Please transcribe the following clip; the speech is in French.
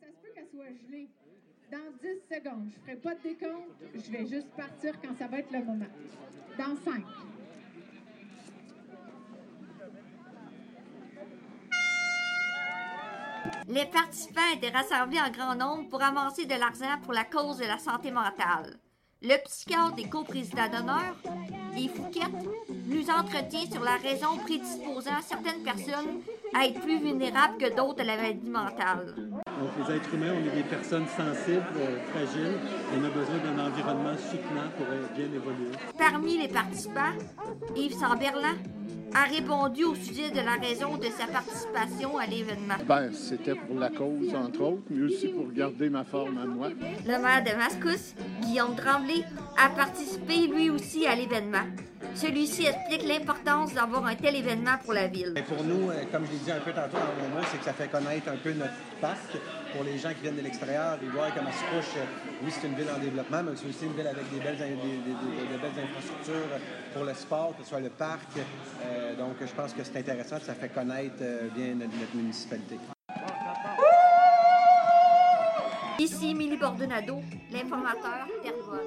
ça se peut qu'elle soit gelée. Dans 10 secondes, je ne ferai pas de décompte, je vais juste partir quand ça va être le moment. Dans 5. Les participants étaient rassemblés en grand nombre pour avancer de l'argent pour la cause de la santé mentale. Le psychiatre et coprésident d'honneur, les Fouquettes, nous entretient sur la raison prédisposant certaines personnes à être plus vulnérables que d'autres à la maladie mentale. Donc, les êtres humains, on est des personnes sensibles, euh, fragiles. On a besoin d'un environnement soutenant pour euh, bien évoluer. Parmi les participants, Yves Samberlan a répondu au sujet de la raison de sa participation à l'événement. Ben, c'était pour la cause, entre autres, mais aussi pour garder ma forme à moi. Le maire de Mascouche, Guillaume Tremblay, a participé lui aussi à l'événement. Celui-ci explique l'importance d'avoir un tel événement pour la ville. Pour nous, euh, comme je l'ai dit un peu tantôt dans mon mot, c'est que ça fait connaître un peu notre parc pour les gens qui viennent de l'extérieur. Ils voient comment se couche. Oui, c'est une ville en développement, mais c'est aussi une ville avec des belles, des- des- des- de belles infrastructures pour le sport, que ce soit le parc. Euh, donc, je pense que c'est intéressant, ça fait connaître euh, bien notre, notre municipalité. Ici, Émilie Bordonado, l'informateur Terrebonne.